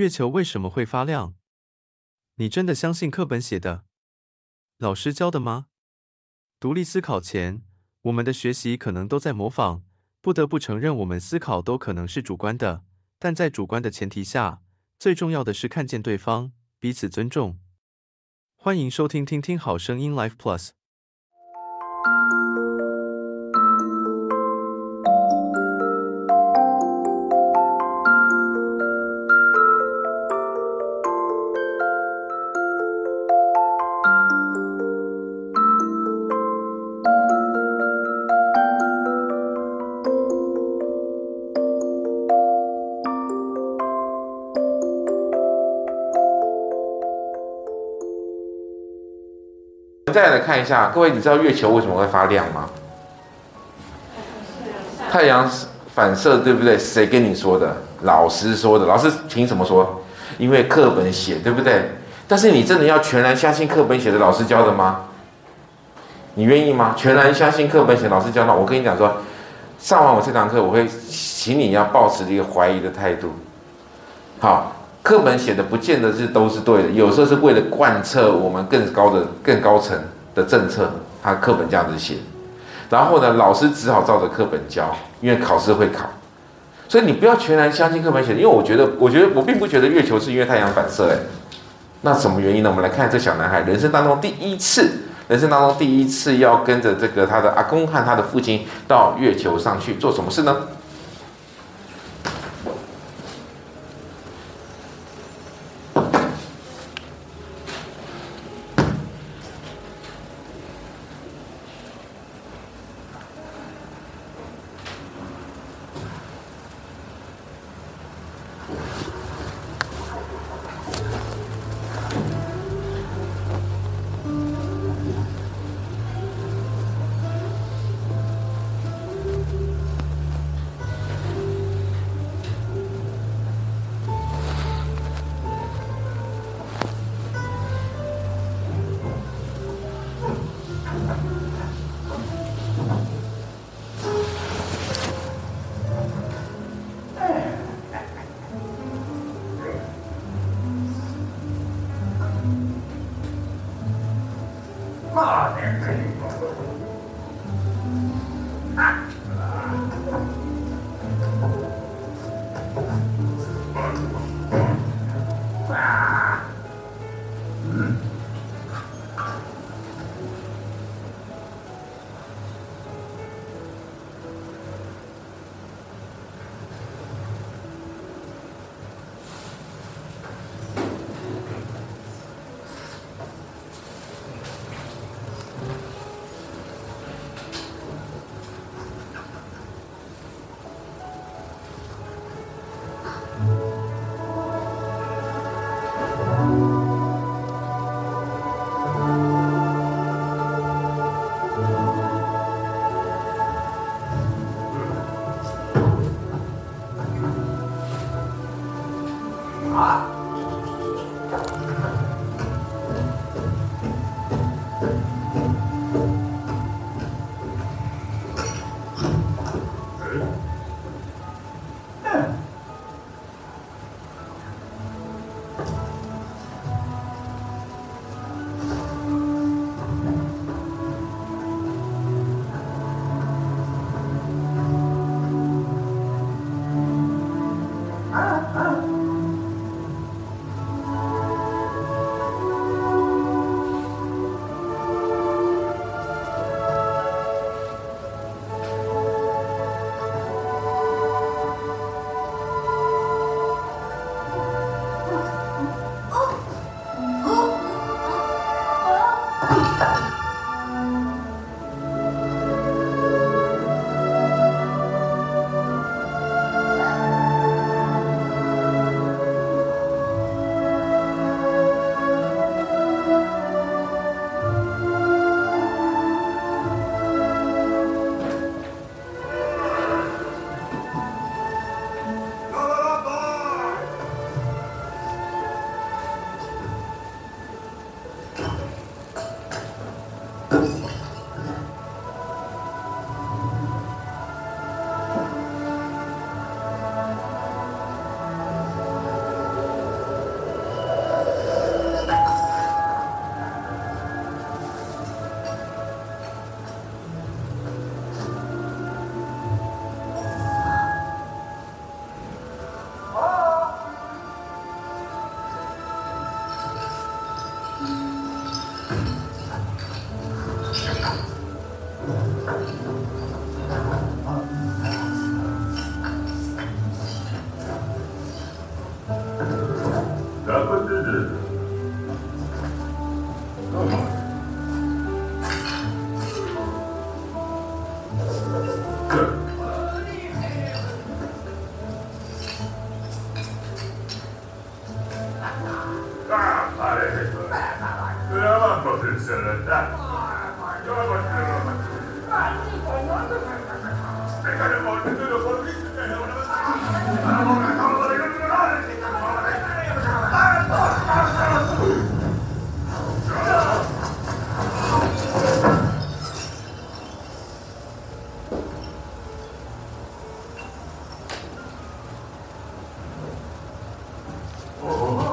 月球为什么会发亮？你真的相信课本写的、老师教的吗？独立思考前，我们的学习可能都在模仿。不得不承认，我们思考都可能是主观的，但在主观的前提下，最重要的是看见对方，彼此尊重。欢迎收听听听好声音 Life Plus。再来看一下，各位，你知道月球为什么会发亮吗？太阳反射，对不对？谁跟你说的？老师说的。老师凭什么说？因为课本写，对不对？但是你真的要全然相信课本写的老师教的吗？你愿意吗？全然相信课本写老师教的？我跟你讲说，上完我这堂课，我会请你要保持一个怀疑的态度。好。课本写的不见得是都是对的，有时候是为了贯彻我们更高的、更高层的政策，他课本这样子写。然后呢，老师只好照着课本教，因为考试会考。所以你不要全然相信课本写的，因为我觉得，我觉得我并不觉得月球是因为太阳反射。哎，那什么原因呢？我们来看这小男孩人生当中第一次，人生当中第一次要跟着这个他的阿公和他的父亲到月球上去做什么事呢？Father Good. Oh.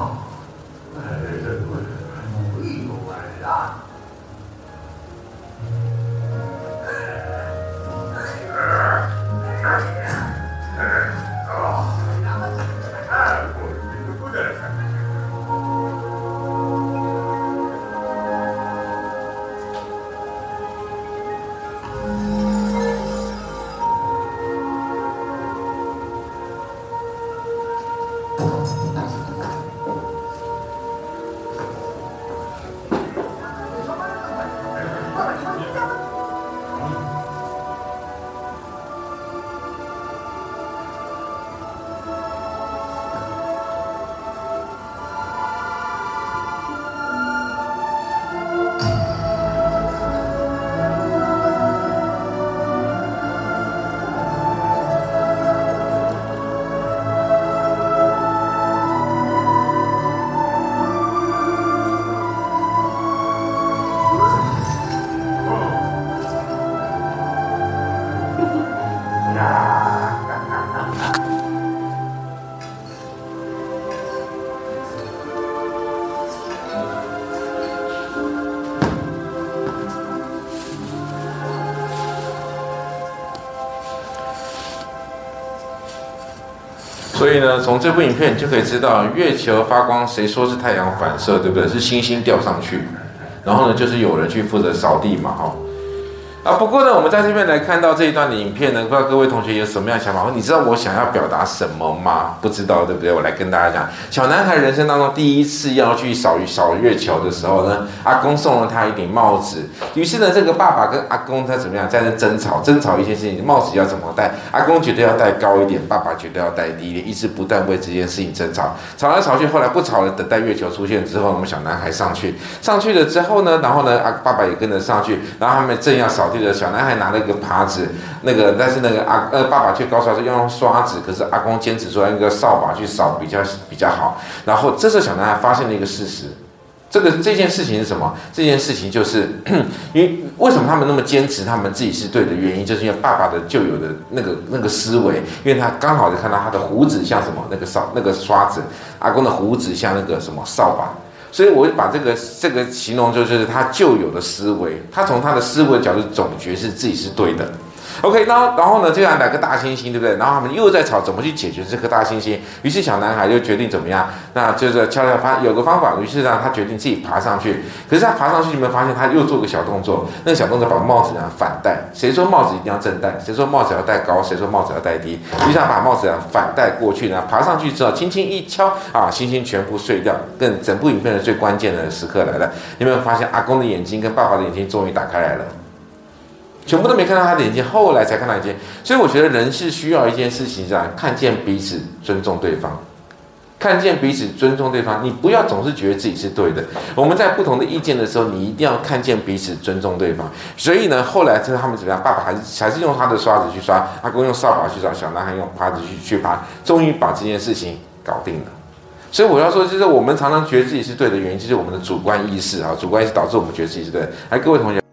所以呢，从这部影片就可以知道，月球发光，谁说是太阳反射，对不对？是星星掉上去，然后呢，就是有人去负责扫地嘛，哈。啊，不过呢，我们在这边来看到这一段的影片呢，不知道各位同学有什么样的想法？你知道我想要表达什么吗？不知道，对不对？我来跟大家讲，小男孩人生当中第一次要去扫扫月球的时候呢，阿公送了他一顶帽子。于是呢，这个爸爸跟阿公他怎么样在那争吵，争吵一些事情，帽子要怎么戴？阿公觉得要戴高一点，爸爸觉得要戴低一点，一直不断为这件事情争吵，吵来吵去，后来不吵了，等待月球出现之后，我们小男孩上去，上去了之后呢，然后呢，阿爸爸也跟着上去，然后他们正要扫地的小男孩拿了一个耙子，那个但是那个阿呃爸爸却告诉他说要用刷子，可是阿公坚持说用个扫把去扫比较比较好。然后这时候小男孩发现了一个事实，这个这件事情是什么？这件事情就是 因为为什么他们那么坚持他们自己是对的原因，就是因为爸爸的旧有的那个那个思维，因为他刚好就看到他的胡子像什么那个扫那个刷子，阿公的胡子像那个什么扫把。所以，我会把这个这个形容就是他旧有的思维，他从他的思维角度总觉得是自己是对的。OK，然后然后呢，这样两个大猩猩，对不对？然后他们又在吵怎么去解决这颗大猩猩。于是小男孩就决定怎么样？那就是悄悄发有个方法。于是让他决定自己爬上去。可是他爬上去，有没有发现他又做个小动作？那个小动作把帽子呢反戴。谁说帽子一定要正戴？谁说帽子要戴高？谁说帽子要戴低？于是他把帽子啊反戴过去呢，爬上去之后轻轻一敲啊，猩猩全部碎掉。更整部影片的最关键的时刻来了，有没有发现阿公的眼睛跟爸爸的眼睛终于打开来了？全部都没看到他的眼睛，后来才看到眼睛。所以我觉得人是需要一件事情，这样看见彼此，尊重对方，看见彼此，尊重对方。你不要总是觉得自己是对的。我们在不同的意见的时候，你一定要看见彼此，尊重对方。所以呢，后来就是他们怎么样？爸爸还是还是用他的刷子去刷，阿公用扫把去扫，小男孩用耙子去去耙，终于把这件事情搞定了。所以我要说，就是我们常常觉得自己是对的原因，就是我们的主观意识啊，主观意识导致我们觉得自己是对的。来，各位同学。